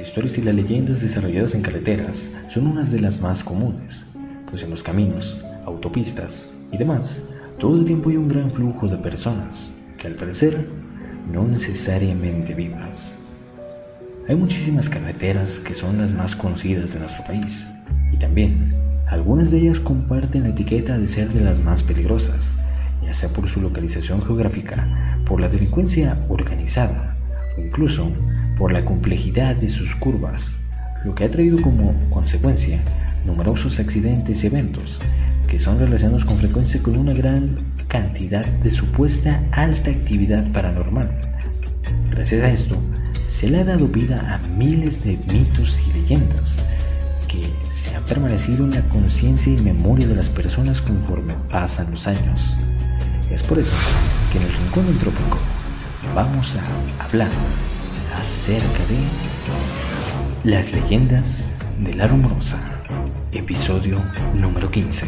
Historias y las leyendas desarrolladas en carreteras son unas de las más comunes, pues en los caminos, autopistas y demás, todo el tiempo hay un gran flujo de personas que al parecer no necesariamente vivas. Hay muchísimas carreteras que son las más conocidas de nuestro país y también algunas de ellas comparten la etiqueta de ser de las más peligrosas, ya sea por su localización geográfica, por la delincuencia organizada o incluso por la complejidad de sus curvas, lo que ha traído como consecuencia numerosos accidentes y eventos que son relacionados con frecuencia con una gran cantidad de supuesta alta actividad paranormal. Gracias a esto, se le ha dado vida a miles de mitos y leyendas que se han permanecido en la conciencia y memoria de las personas conforme pasan los años. Es por eso que en el Rincón del Trópico vamos a hablar acerca de las leyendas de la rumorosa, episodio número 15.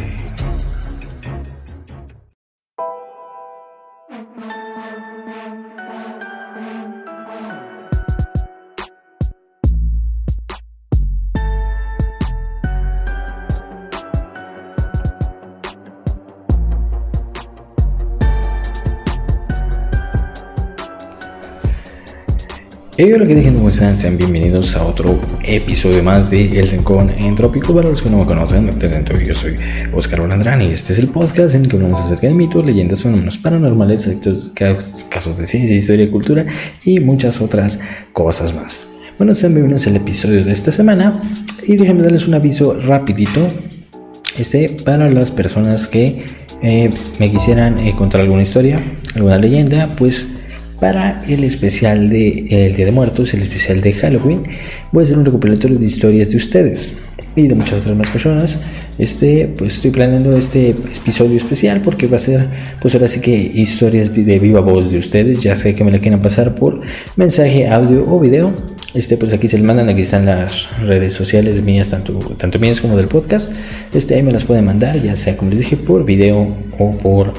Hey, hola, que dije, ¿cómo están? Sean bienvenidos a otro episodio más de El Rincón Entrópico. Para los que no me conocen, me presento. Yo soy Oscar Olandrán y este es el podcast en el que hablamos acerca de mitos, leyendas, fenómenos paranormales, casos de ciencia, historia cultura y muchas otras cosas más. Bueno, sean bienvenidos al episodio de esta semana y déjenme darles un aviso rapidito este para las personas que eh, me quisieran eh, contar alguna historia, alguna leyenda, pues para el especial de el Día de Muertos, el especial de Halloween, voy a hacer un recopilatorio de historias de ustedes y de muchas otras más personas. Este, pues estoy planeando este episodio especial porque va a ser, pues ahora sí que historias de viva voz de ustedes. Ya sé que me la quieren pasar por mensaje, audio o video. Este, pues aquí se le mandan, aquí están las redes sociales mías, tanto, tanto mías como del podcast. Este, ahí me las pueden mandar, ya sea como les dije, por video o por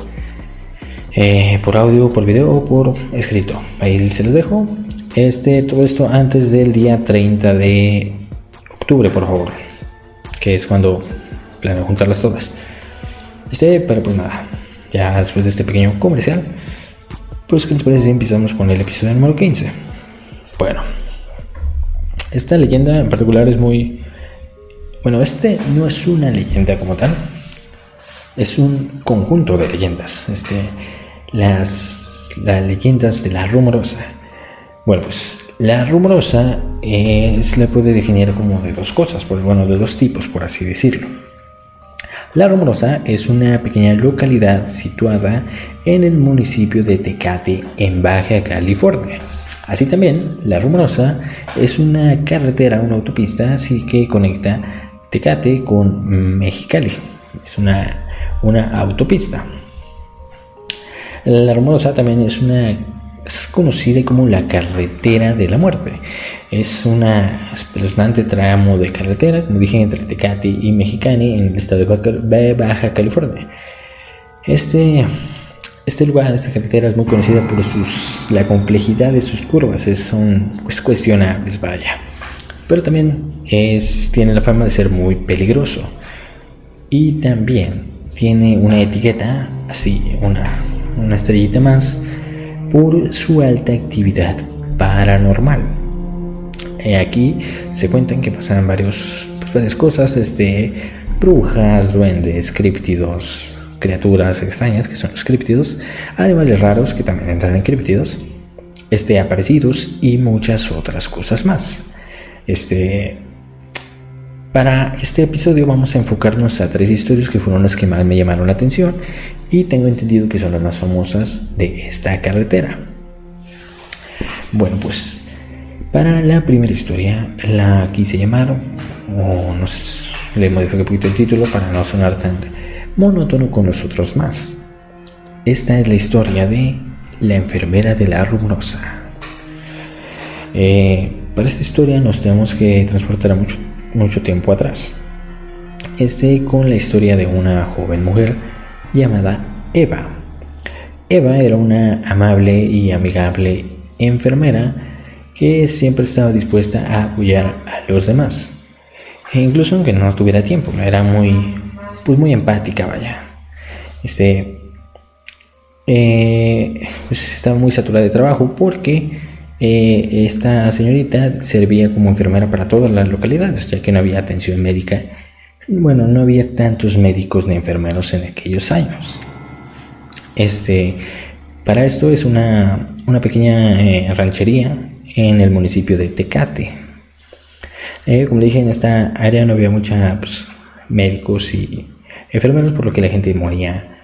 eh, por audio, por video o por escrito. Ahí se los dejo. Este, todo esto antes del día 30 de octubre, por favor. Que es cuando planeo juntarlas todas. Este, pero pues nada. Ya después de este pequeño comercial. Pues que les parece si empezamos con el episodio número 15. Bueno. Esta leyenda en particular es muy... Bueno, este no es una leyenda como tal. Es un conjunto de leyendas. Este las, las leyendas de la rumorosa. Bueno, pues la rumorosa se le puede definir como de dos cosas, pues bueno, de dos tipos, por así decirlo. La Rumorosa es una pequeña localidad situada en el municipio de Tecate, en Baja California. Así también, La Rumorosa es una carretera, una autopista, así que conecta Tecate con Mexicali. Es una, una autopista. La Rumorosa también es una es conocida como la carretera de la muerte. Es una espeluznante tramo de carretera, como dije, entre Tecate y Mexicali en el estado de Baja California. Este, este lugar, esta carretera es muy conocida por sus, la complejidad de sus curvas, es, son pues, cuestionables, vaya. Pero también es, tiene la fama de ser muy peligroso. Y también tiene una etiqueta así, una una estrellita más, por su alta actividad paranormal. aquí se cuentan que pasan varios, pues, varias cosas, este, brujas, duendes, críptidos, criaturas extrañas que son los críptidos, animales raros que también entran en críptidos, este, aparecidos y muchas otras cosas más. Este, para este episodio vamos a enfocarnos a tres historias que fueron las que más me llamaron la atención y tengo entendido que son las más famosas de esta carretera. Bueno, pues para la primera historia la quise llamar, o nos, le modifiqué un poquito el título para no sonar tan monótono con los otros más. Esta es la historia de la enfermera de la rumorosa. Eh, para esta historia nos tenemos que transportar a mucho mucho tiempo atrás. Este con la historia de una joven mujer llamada Eva. Eva era una amable y amigable enfermera que siempre estaba dispuesta a apoyar a los demás. E incluso aunque no tuviera tiempo, era muy, pues muy empática, vaya. Este, eh, pues estaba muy saturada de trabajo porque eh, esta señorita servía como enfermera para todas las localidades, ya que no había atención médica. Bueno, no había tantos médicos ni enfermeros en aquellos años. Este, para esto es una, una pequeña eh, ranchería en el municipio de Tecate. Eh, como dije, en esta área no había muchos pues, médicos y enfermeros, por lo que la gente moría,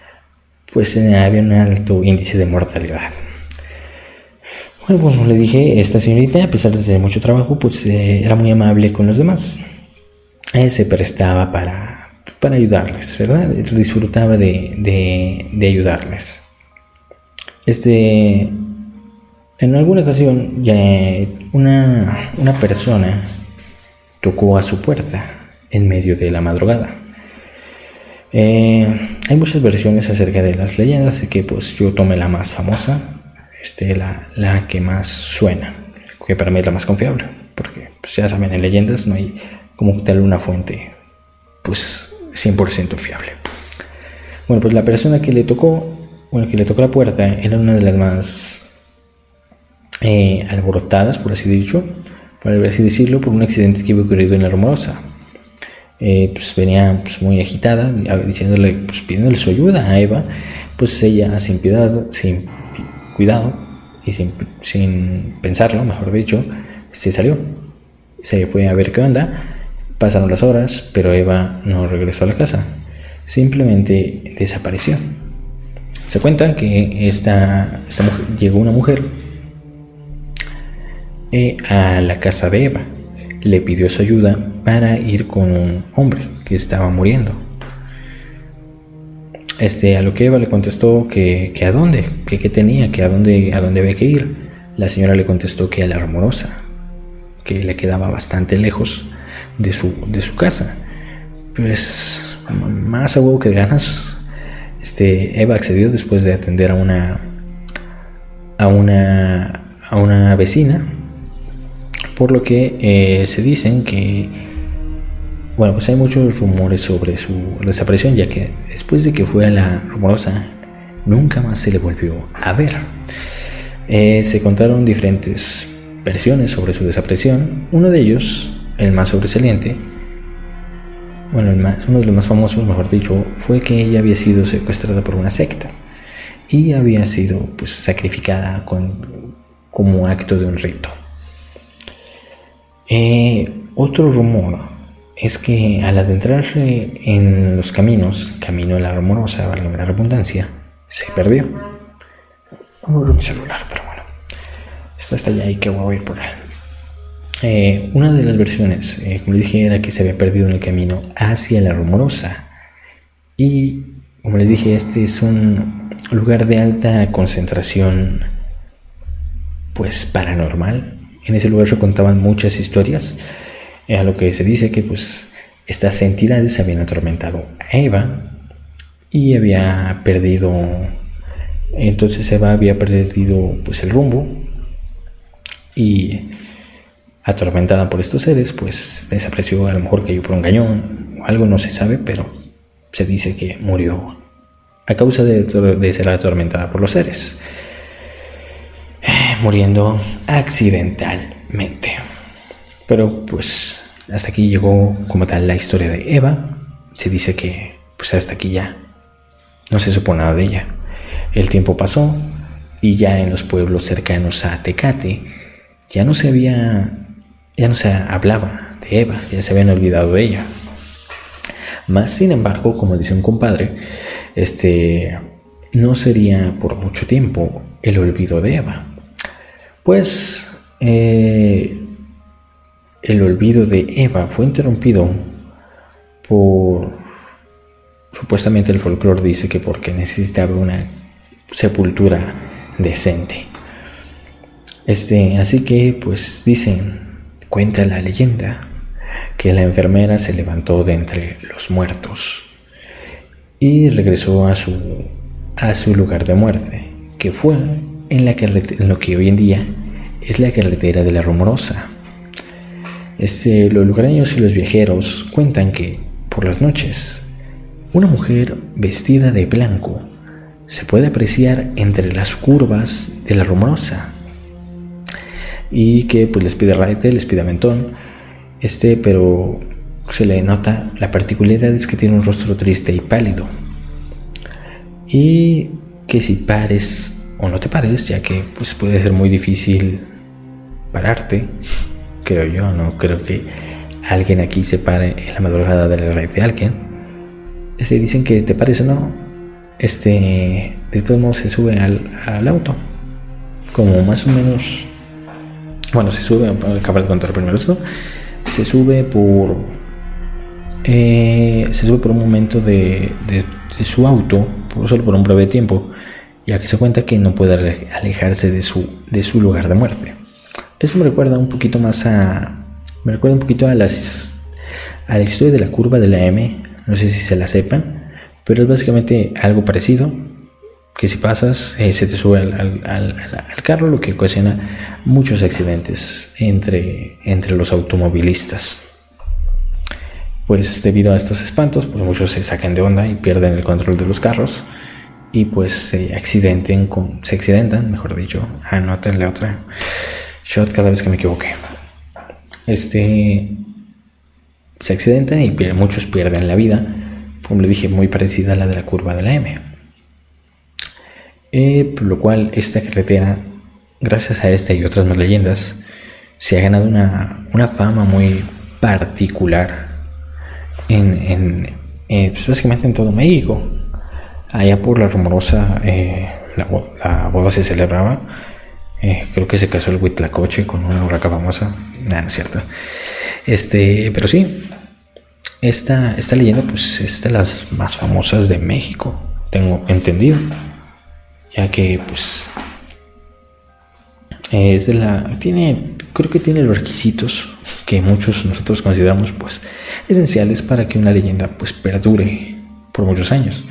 pues había un alto índice de mortalidad. Bueno, pues como le dije, esta señorita, a pesar de tener mucho trabajo, pues era muy amable con los demás. se prestaba para, para ayudarles, ¿verdad? Disfrutaba de, de, de ayudarles. Este, en alguna ocasión ya una, una persona tocó a su puerta en medio de la madrugada. Eh, hay muchas versiones acerca de las leyendas, que pues yo tomé la más famosa, este, la, la que más suena, que para mí es la más confiable, porque pues, ya saben, en leyendas no hay como tal una fuente pues 100% fiable. Bueno, pues la persona que le tocó bueno, que le tocó la puerta era una de las más eh, alborotadas, por así dicho, por así decirlo, por un accidente que había ocurrido en la Rumorosa. Eh, pues venía pues, muy agitada, diciéndole, pues pidiéndole su ayuda a Eva, pues ella sin piedad, sin cuidado y sin, sin pensarlo, mejor dicho, se salió. Se fue a ver qué onda, pasaron las horas, pero Eva no regresó a la casa, simplemente desapareció. Se cuenta que esta, llegó una mujer eh, a la casa de Eva. Le pidió su ayuda para ir con un hombre que estaba muriendo. Este, a lo que Eva le contestó que, a dónde, que qué tenía, que a dónde, a dónde había que ir. La señora le contestó que a la rumorosa, que le quedaba bastante lejos de su, de su casa. Pues más a huevo que ganas, este, Eva accedió después de atender a una, a una, a una vecina, por lo que eh, se dicen que, bueno, pues hay muchos rumores sobre su desaparición, ya que después de que fue a la rumorosa, nunca más se le volvió a ver. Eh, se contaron diferentes versiones sobre su desaparición. Uno de ellos, el más sobresaliente, bueno, uno de los más famosos, mejor dicho, fue que ella había sido secuestrada por una secta y había sido pues sacrificada con, como acto de un rito. Eh, otro rumor es que al adentrarse en los caminos, camino de la rumorosa, valga la redundancia, se perdió. No mi celular, pero bueno. Está hasta allá y que voy a ir por él. Eh, una de las versiones, eh, como les dije, era que se había perdido en el camino hacia la rumorosa. Y, como les dije, este es un lugar de alta concentración, pues paranormal. En ese lugar se contaban muchas historias, eh, a lo que se dice que pues estas entidades habían atormentado a Eva y había perdido, entonces Eva había perdido pues el rumbo y atormentada por estos seres, pues desapareció, a lo mejor cayó por un cañón o algo, no se sabe, pero se dice que murió a causa de, ser atormentada por los seres, eh, muriendo accidentalmente. Pero pues hasta aquí llegó como tal la historia de Eva. Se dice que pues hasta aquí ya no se supo nada de ella. El tiempo pasó y ya en los pueblos cercanos a Tecate ya no se había ya no se hablaba de Eva, ya se habían olvidado de ella. Más sin embargo, como dice un compadre, este no sería por mucho tiempo el olvido de Eva. Pues eh, el olvido de Eva fue interrumpido por supuestamente el folclore dice que porque necesitaba una sepultura decente. Este, así que pues dicen Cuenta la leyenda que la enfermera se levantó de entre los muertos y regresó a su, a su lugar de muerte, que fue en, la que, lo que hoy en día es la carretera de la Rumorosa. Este, los lugareños y los viajeros cuentan que, por las noches, una mujer vestida de blanco se puede apreciar entre las curvas de la Rumorosa y que pues les pide raite, les pide aventón, este, pero se le nota la particularidad es que tiene un rostro triste y pálido. Y que si pares o no te pares, ya que pues puede ser muy difícil pararte, creo yo, no creo que alguien aquí se pare en la madrugada de la red de alguien. Este, dicen que te pares o no, este, de todos modos se sube al, al auto, como más o menos, bueno, se sube, acabar de contar primero esto, se sube por, eh, se sube por un momento de, de, de su auto, solo por un breve tiempo, ya que se cuenta que no puede alejarse de su, de su lugar de muerte. Eso me recuerda un poquito más a. Me recuerda un poquito a, las, a la historia de la curva de la M. No sé si se la sepan, pero es básicamente algo parecido. Que si pasas, eh, se te sube al, al, carro, lo que ocasiona muchos accidentes entre, entre los automovilistas. Pues debido a estos espantos, pues muchos se sacan de onda y pierden el control de los carros y pues se accidenten con, se accidentan, mejor dicho, anótenle otra shot cada vez que me equivoque. Este se accidentan y muchos pierden la vida, como le dije, muy parecida a la de la curva de la M. Eh, por lo cual esta carretera, gracias a esta y otras más leyendas, se ha ganado una, una fama muy particular en, en eh, pues básicamente en todo México allá por la rumorosa eh, la, boda se celebraba. Eh, creo que se casó el Huitlacoche con una urraca famosa. no es cierto. Este, pero sí, esta, esta leyenda pues es de las más famosas de México, tengo entendido. Ya que pues es de la tiene creo que tiene los requisitos que muchos nosotros consideramos pues esenciales para que una leyenda pues perdure por muchos años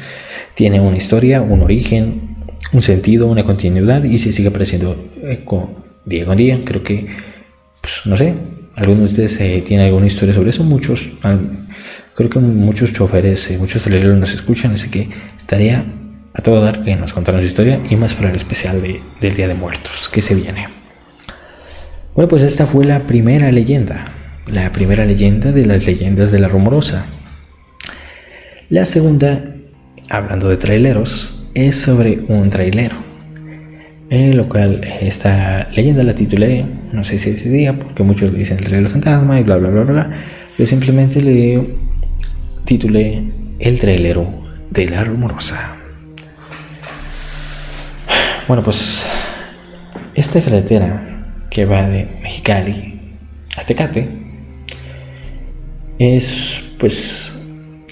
tiene una historia, un origen, un sentido, una continuidad y se sigue apareciendo eh, día con día. Creo que, pues, no sé, algunos de ustedes eh, tienen alguna historia sobre eso. Muchos, creo que muchos choferes, eh, muchos televidentes nos escuchan, así que estaría a todo dar que nos contaran su historia y más para el especial del Día de Muertos que se viene. Bueno, pues esta fue la primera leyenda, la primera leyenda de las leyendas de la rumorosa. La segunda hablando de traileros, es sobre un trailero. En lo cual esta leyenda la titulé, no sé si ese día, porque muchos dicen el trailer fantasma y bla bla bla bla. Yo simplemente le titulé El trailero de la rumorosa. Bueno, pues esta carretera que va de Mexicali a Tecate es pues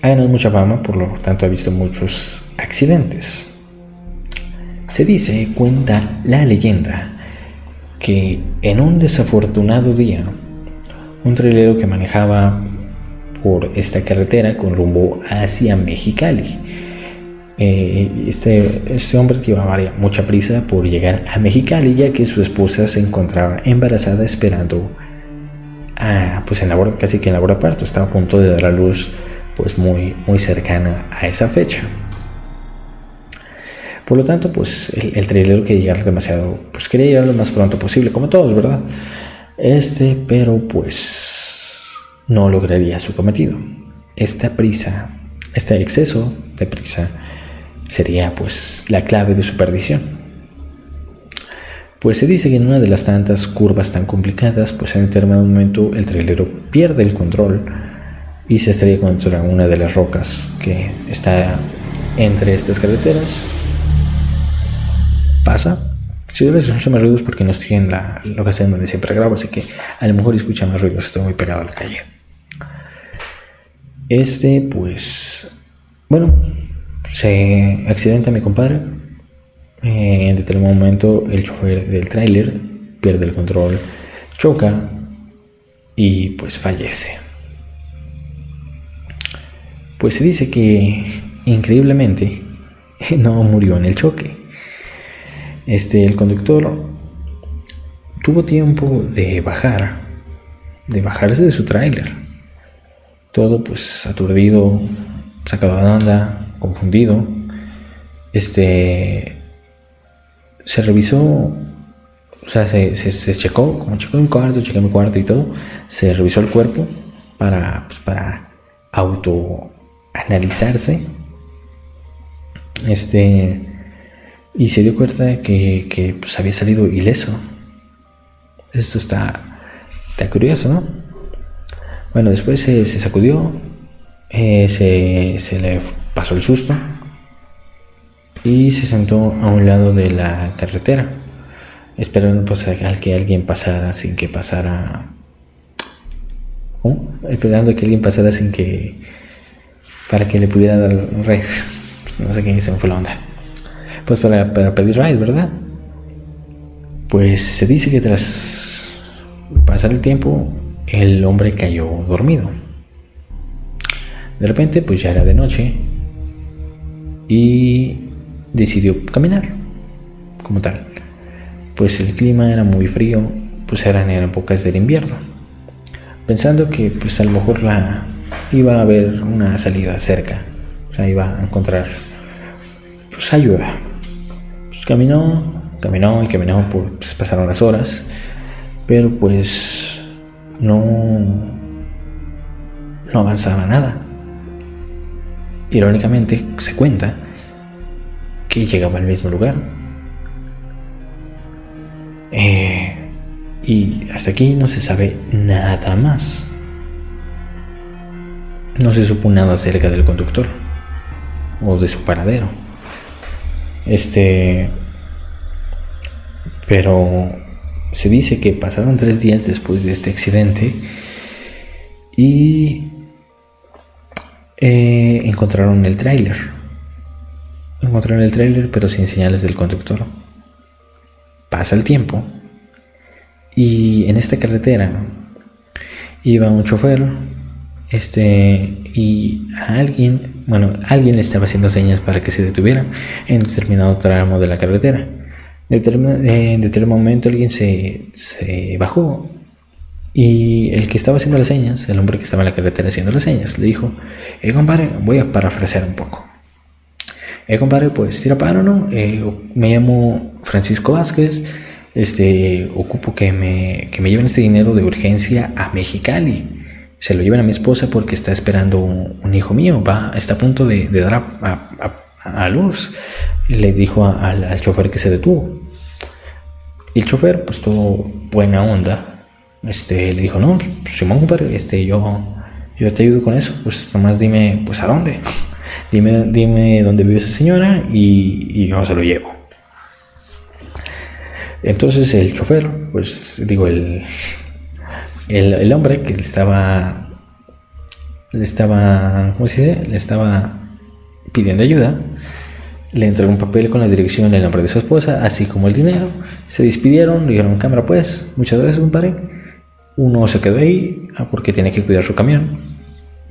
ha ganado mucha fama, por lo tanto ha visto muchos accidentes. Se dice, cuenta la leyenda, que en un desafortunado día, un trailero que manejaba por esta carretera con rumbo hacia Mexicali, eh, este, este, hombre llevaba mucha prisa por llegar a Mexicali ya que su esposa se encontraba embarazada esperando pues en la casi que en la hora parto, estaba a punto de dar a luz pues muy, muy cercana a esa fecha. Por lo tanto, pues el, el trailero quería llegar demasiado, pues quería llegar lo más pronto posible, como todos, ¿verdad? Este, pero pues no lograría su cometido. Esta prisa, este exceso de prisa, sería pues la clave de su perdición. Pues se dice que en una de las tantas curvas tan complicadas, pues en determinado momento el trailero pierde el control y se estrella contra una de las rocas que está entre estas carreteras. Pasa. Si debes escuchar más ruidos porque no estoy en la locación donde siempre grabo, así que a lo mejor escucha más ruidos, estoy muy pegado a la calle. Este, pues, bueno, se accidenta mi compadre. Eh, en determinado momento el chofer del tráiler pierde el control, choca y pues fallece pues se dice que increíblemente no murió en el choque. Este, el conductor tuvo tiempo de bajar, de bajarse de su tráiler. Todo pues aturdido, sacado de onda, confundido. Este se revisó, o sea, se, se, checó, como checó mi cuarto, chequé mi cuarto y todo, se revisó el cuerpo para, pues, para autoanalizarse. Este, y se dio cuenta que, que pues, había salido ileso. Esto está, está curioso, ¿no? Bueno, después se, sacudió, eh, se, se le pasó el susto y se sentó a un lado de la carretera, esperando pues, a que alguien pasara sin que pasara. Esperando que alguien pasara sin que. para que le pudiera dar red. Pues, no sé qué se me fue la onda. Pues para, pedir ride, ¿verdad? Pues se dice que tras pasar el tiempo, el hombre cayó dormido. De repente, pues ya era de noche y decidió caminar como tal. Pues el clima era muy frío, pues eran épocas del invierno. Pensando que pues a lo mejor la iba a haber una salida cerca, o sea, iba a encontrar pues ayuda. Caminó, caminó y caminó, pues pasaron las horas, pero pues no no avanzaba nada. Irónicamente se cuenta que llegaba al mismo lugar. Eh, y hasta aquí no se sabe nada más. No se supo nada acerca del conductor o de su paradero. Este. Pero se dice que pasaron tres días después de este accidente y eh, encontraron el tráiler encontraron el tráiler pero sin señales del conductor. Pasa el tiempo y en esta carretera iba un chofer este y alguien, bueno, alguien le estaba haciendo señas para que se detuviera en determinado tramo de la carretera. En determinado momento alguien se, se bajó y el que estaba haciendo las señas, el hombre que estaba en la carretera haciendo las señas, le dijo, eh compadre, voy a parafrasear un poco. Eh, compadre, pues tira paro, ¿no? Eh, me llamo Francisco Vázquez. Este, ocupo que me, que me lleven este dinero de urgencia a Mexicali. Se lo lleven a mi esposa porque está esperando un, hijo mío. Va, está a punto de, dar a, luz. le dijo al, al chofer que se detuvo. Y el chofer, pues todo buena onda, este, le dijo, no, Simón, compadre, este, yo, yo te ayudo con eso. Pues nomás dime, pues, ¿a dónde? Dime, dime dónde vive esa señora y, yo se lo llevo. Entonces el chofer, pues digo, el, el, hombre que le estaba, le estaba, ¿cómo se dice? Le estaba pidiendo ayuda, le entregó un papel con la dirección y el nombre de su esposa, así como el dinero. Se despidieron, le dijeron, cámara pues, muchas gracias, compadre. Uno se quedó ahí ah, porque tiene que cuidar su camión.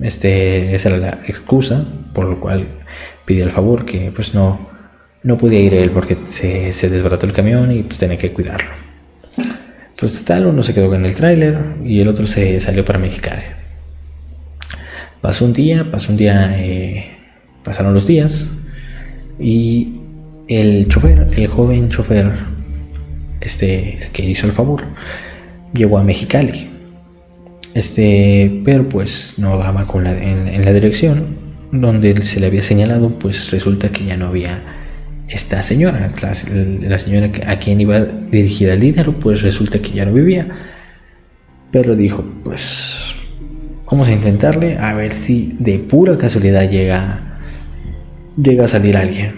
Este, esa era la excusa por lo cual pidió el favor que pues no, no podía ir él porque se, se desbarató el camión y pues tenía que cuidarlo. Pues total, uno se quedó en el tráiler y el otro se salió para Mexicali. Pasó un día, pasó un día, eh, pasaron los días y el chofer, el joven chofer, este, el que hizo el favor, llegó a Mexicali este, pero pues no daba con la, en, la dirección donde se le había señalado, pues resulta que ya no había esta señora, la, señora a quien iba dirigida el dinero, pues resulta que ya no vivía. Pero dijo, pues vamos a intentarle a ver si de pura casualidad llega, llega a salir alguien.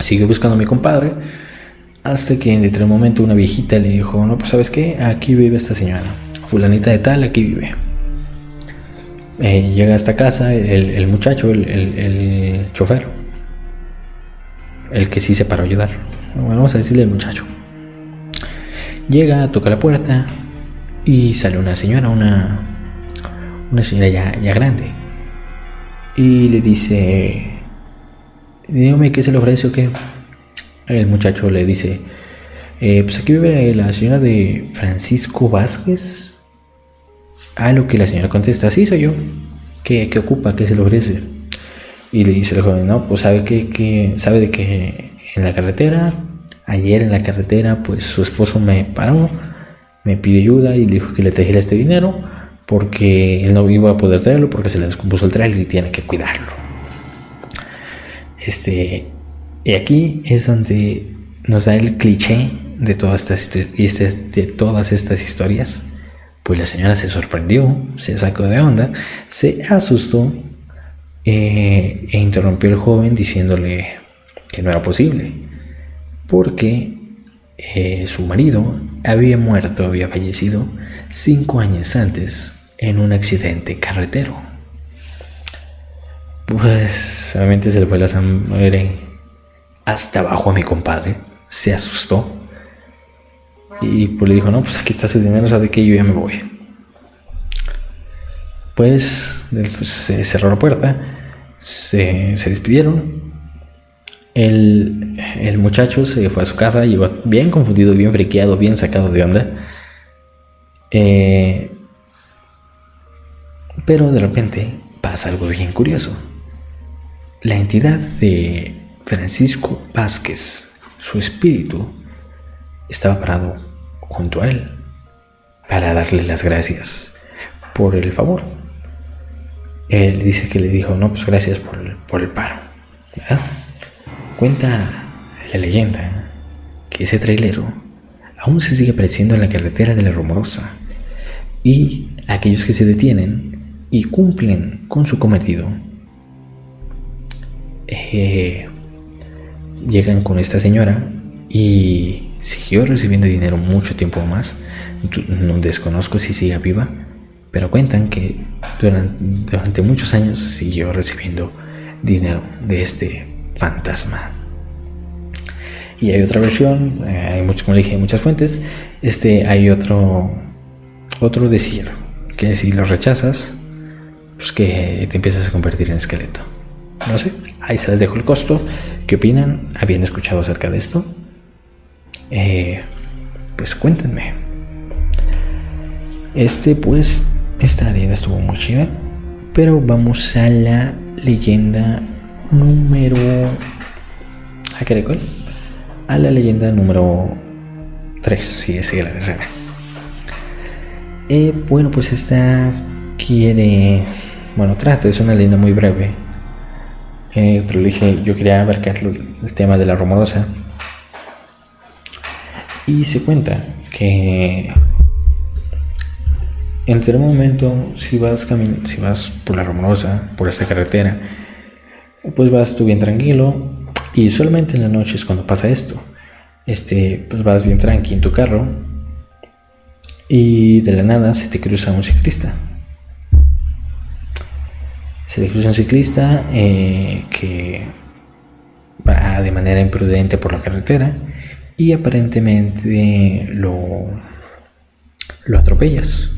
Sigue buscando a mi compadre hasta que en determinado momento una viejita le dijo, no, pues sabes qué, aquí vive esta señora fulanita de tal aquí vive. Eh, llega a esta casa el, muchacho, el, chofer, el que sí se paró a ayudar. vamos a decirle el muchacho. Llega, toca la puerta y sale una señora, una, una señora ya, ya grande. Y le dice, dígame qué se le ofrece o qué. El muchacho le dice, Eh, pues aquí vive la señora de Francisco Vázquez. A lo que la señora contesta, sí, soy yo. ¿Qué, qué ocupa? ¿Qué se le ofrece? Y le dice el joven, no, pues sabe que, que, sabe de que en la carretera, ayer en la carretera, pues su esposo me paró, me pidió ayuda y dijo que le trajera este dinero porque él no iba a poder traerlo porque se le descompuso el trailer y tiene que cuidarlo. Este, y aquí es donde nos da el cliché de todas estas, de todas estas historias. Pues la señora se sorprendió, se sacó de onda, se asustó eh, e interrumpió al joven diciéndole que no era posible, porque eh, su marido había muerto, había fallecido cinco años antes en un accidente carretero. Pues solamente se le fue la sangre hasta abajo a mi compadre, se asustó y pues le dijo, no, pues aquí está su dinero, sabe que yo ya me voy. Pues, pues se cerró la puerta, se, despidieron. El, el, muchacho se fue a su casa, llegó bien confundido, bien friqueado, bien sacado de onda. Eh, pero de repente pasa algo bien curioso. La entidad de Francisco Vázquez, su espíritu, estaba parado junto a él para darle las gracias por el favor. Él dice que le dijo, no, pues gracias por por el paro. Cuenta la leyenda que ese trailero aún se sigue apareciendo en la carretera de la Rumorosa y aquellos que se detienen y cumplen con su cometido eh, llegan con esta señora y siguió recibiendo dinero mucho tiempo más. No desconozco si sigue viva, pero cuentan que durante, muchos años siguió recibiendo dinero de este fantasma. Y hay otra versión, eh, hay mucho, como dije, hay muchas fuentes. Este hay otro otro decir que si lo rechazas, pues que te empiezas a convertir en esqueleto. No sé, ahí se les dejo el costo. ¿Qué opinan? ¿Habían escuchado acerca de esto? Eh, pues cuéntenme. Este, pues, esta leyenda estuvo muy chida. Pero vamos a la leyenda número. ¿A qué recuerdo? A la leyenda número 3. Sí, es la tercera. Eh, bueno, pues esta quiere. Bueno, trata, es una leyenda muy breve. Eh, pero dije, yo quería abarcar el tema de la rumorosa. Y se cuenta que en un momento, si vas, si vas por la Rumorosa, por esta carretera, pues vas tú bien tranquilo y solamente en la noche es cuando pasa esto. Este, pues vas bien tranquilo en tu carro y de la nada se te cruza un ciclista. Se te cruza un ciclista eh, que va de manera imprudente por la carretera y aparentemente lo, lo atropellas.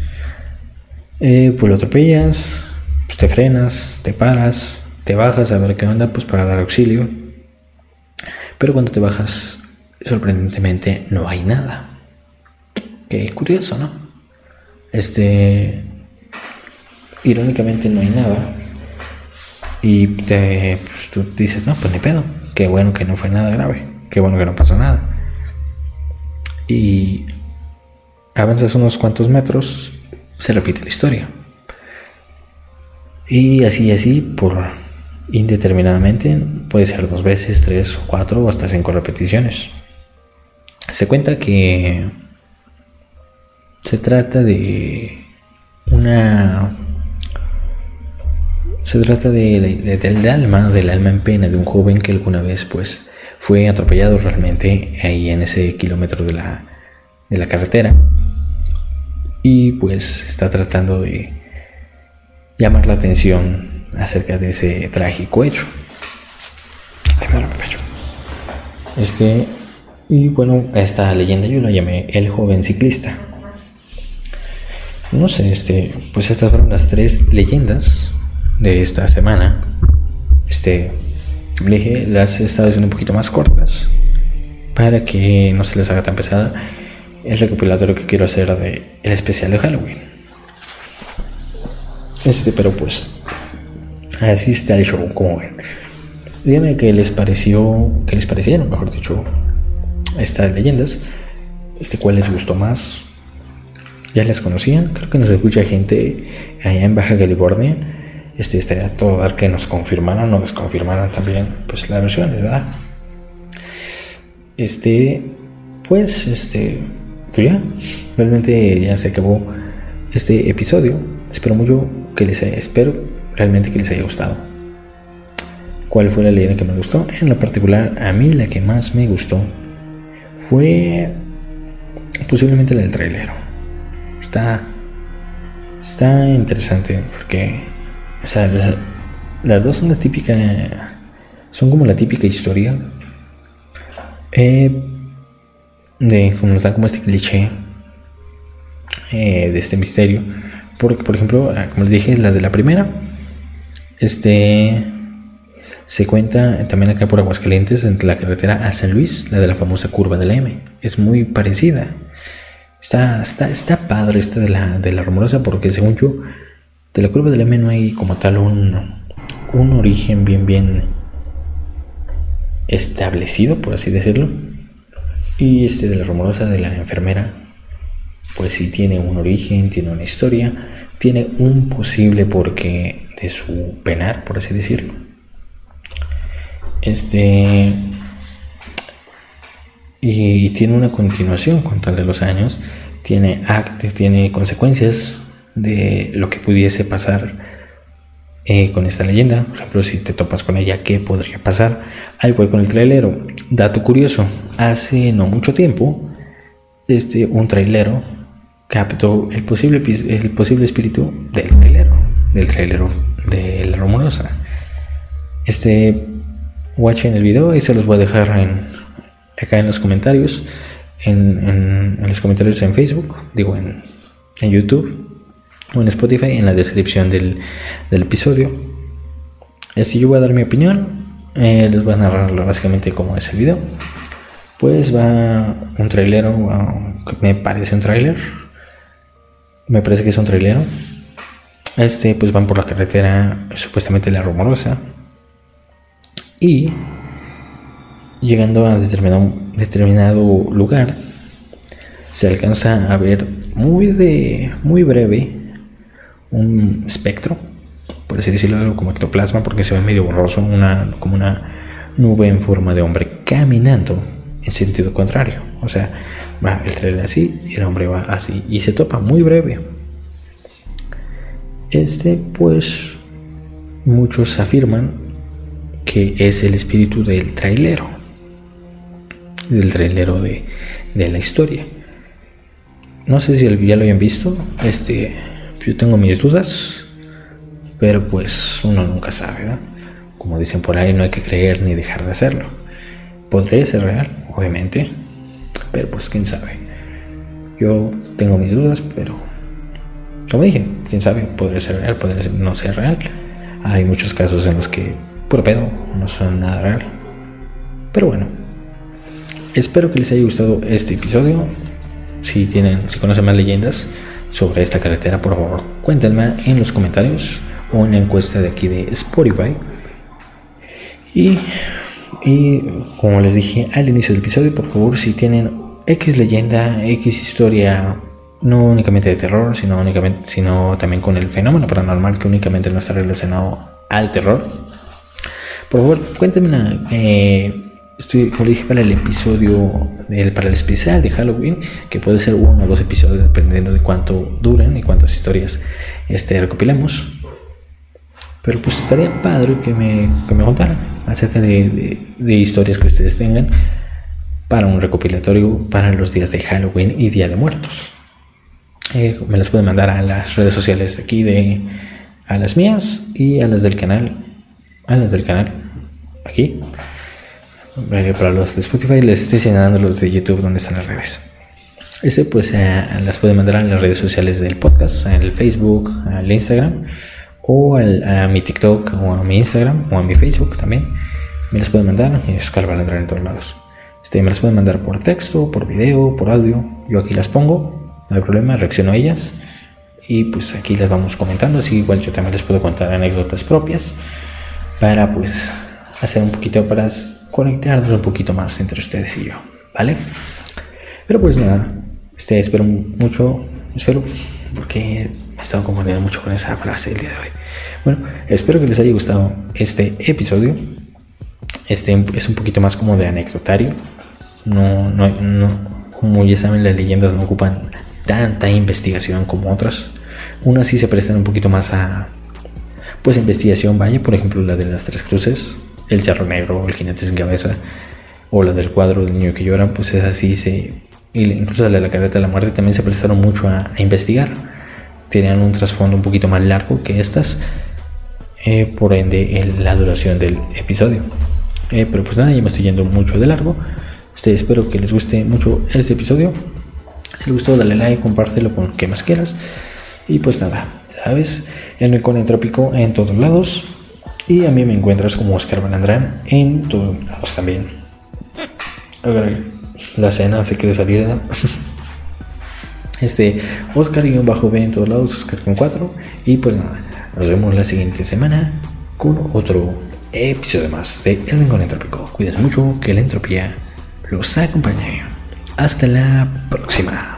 Eh, pues lo atropellas, pues te frenas, te paras, te bajas a ver qué onda, pues para dar auxilio. Pero cuando te bajas, sorprendentemente no hay nada. Qué curioso, ¿no? Este, irónicamente no hay nada. Y te, pues, tú dices, no, pues ni pedo. Qué bueno que no fue nada grave. Qué bueno que no pasó nada y avanzas unos cuantos metros, se repite la historia. Y así, así, por indeterminadamente, puede ser dos veces, tres cuatro o hasta cinco repeticiones. Se cuenta que se trata de una... Se trata de, del alma, del alma en pena de un joven que alguna vez pues fue atropellado realmente ahí en ese kilómetro de la, de la carretera y pues está tratando de llamar la atención acerca de ese trágico hecho. Este, y bueno, esta leyenda yo la llamé El joven ciclista. No sé, este, pues estas fueron las tres leyendas de esta semana. Este, le las he estado haciendo un poquito más cortas. para que no se les haga tan pesada el recopilatorio que quiero hacer de el especial de Halloween. Este, pero pues así está el show, como ven. Díganme qué les pareció, qué les parecieron, mejor dicho, estas leyendas. Este, cuál les gustó más. Ya las conocían, creo que nos escucha gente allá en Baja California. Este, estaría todo dar que nos confirmaran o desconfirmaran también, pues las versiones, ¿verdad? Este, pues, este, pues ya, realmente ya se acabó este episodio. Espero mucho que les haya, espero realmente que les haya gustado. ¿Cuál fue la leyenda que me gustó? En lo particular, a mí la que más me gustó fue posiblemente la del trailero. Está, está interesante porque, o sea, las dos son las típicas, son como la típica historia eh, de como nos dan como este cliché eh, de este misterio. Porque, por ejemplo, ah, como les dije, la de la primera, este se cuenta también acá por Aguascalientes, entre la carretera a San Luis, la de la famosa curva del M. Es muy parecida. Está, está, está padre esta de la, de la rumorosa, porque según yo, de la curva del M no hay como tal un, un origen bien, bien establecido, por así decirlo. Y este de la rumorosa de la enfermera, pues sí tiene un origen, tiene una historia, tiene un posible porqué de su penar, por así decirlo. Este. Y tiene una continuación con tal de los años, tiene actos, tiene consecuencias de lo que pudiese pasar eh, con esta leyenda. Por ejemplo, si te topas con ella, ¿qué podría pasar? Al igual con el trailero. Dato curioso, hace no mucho tiempo, este, un trailero captó el posible, el posible espíritu del trailero, del trailero de la rumorosa. Este, watchen el video y se los voy a dejar en, acá en los comentarios, en, los comentarios en Facebook, digo en YouTube o en Spotify en la descripción del, episodio. Así yo voy a dar mi opinión. Eh, les voy a narrar básicamente cómo es el video. Pues va un trailero, me parece un trailer. Me parece que es un trailero. Este, pues van por la carretera, supuestamente la rumorosa. Y llegando a determinado, determinado lugar, se alcanza a ver muy de muy breve un espectro, por así decirlo, como ectoplasma, porque se ve medio borroso, una, como una nube en forma de hombre caminando en sentido contrario. O sea, va el trailer así y el hombre va así y se topa muy breve. Este, pues, muchos afirman que es el espíritu del trailero, del trailero de, de la historia. No sé si ya lo habían visto. Este, yo tengo mis dudas, pero pues uno nunca sabe, ¿verdad? Como dicen por ahí, no hay que creer ni dejar de hacerlo. Podría ser real, obviamente, pero pues quién sabe. Yo tengo mis dudas, pero como dije, quién sabe, podría ser real, podría no ser real. Hay muchos casos en los que, por pedo, no son nada real. Pero bueno, espero que les haya gustado este episodio. Si tienen, si conocen más leyendas, sobre esta carretera, por favor, cuéntenme en los comentarios o en la encuesta de aquí de Spotify. Y, y como les dije al inicio del episodio, por favor, si tienen X leyenda, X historia, no únicamente de terror, sino, únicamente, sino también con el fenómeno paranormal que únicamente no está relacionado al terror, por favor, cuéntenme eh, estoy, como dije, para el episodio, para el especial de Halloween, que puede ser uno o dos episodios dependiendo de cuánto duren y cuántas historias este, recopilemos. Pero pues estaría padre que me, que me contaran acerca de, de, historias que ustedes tengan para un recopilatorio para los días de Halloween y Día de Muertos. Eh, me las pueden mandar a las redes sociales de aquí, de, a las mías y a las del canal. A las del canal, aquí. Eh, para los de Spotify les estoy señalando los de YouTube donde están las redes. Este pues eh, las pueden mandar en las redes sociales del podcast, en el Facebook, al Instagram o a mi TikTok o a mi Instagram o a mi Facebook también. Me las pueden mandar y es entrar en todos lados. Este, me las pueden mandar por texto, por video, por audio. Yo aquí las pongo, no hay problema, reacciono a ellas. Y pues aquí las vamos comentando. Así igual yo también les puedo contar anécdotas propias para pues hacer un poquito, para conectarnos un poquito más entre ustedes y yo, ¿vale? Pero pues nada, este, espero mucho, espero, porque me he estado confundiendo mucho con esa frase el día de hoy. Bueno, espero que les haya gustado este episodio. Este es un poquito más como de anecdotario. No, no, no, como ya saben, las leyendas no ocupan tanta investigación como otras. Unas sí se prestan un poquito más a, pues, investigación, vaya, por ejemplo, la de las tres cruces, el charro negro, el jinete sin cabeza, o la del cuadro del niño que llora, pues es así, se, incluso la de la carreta de la muerte también se prestaron mucho a, investigar. Tenían un trasfondo un poquito más largo que estas, eh, por ende la duración del episodio. Eh, pero pues nada, ya me estoy yendo mucho de largo. Este, espero que les guste mucho este episodio. Si les gustó, dale like, compártelo con quien más quieras. Y pues nada, ya sabes, el Rincón Entrópico en todos lados. Y a mí me encuentras como Oscar Balandrán en todos lados también. la cena se quiere salir. Este, Oscar-B en todos lados, Oscar con 4. Y pues nada, nos vemos la siguiente semana con otro episodio más de El Rincón Entrópico. Cuídense mucho, que la entropía los acompañe. Hasta la próxima.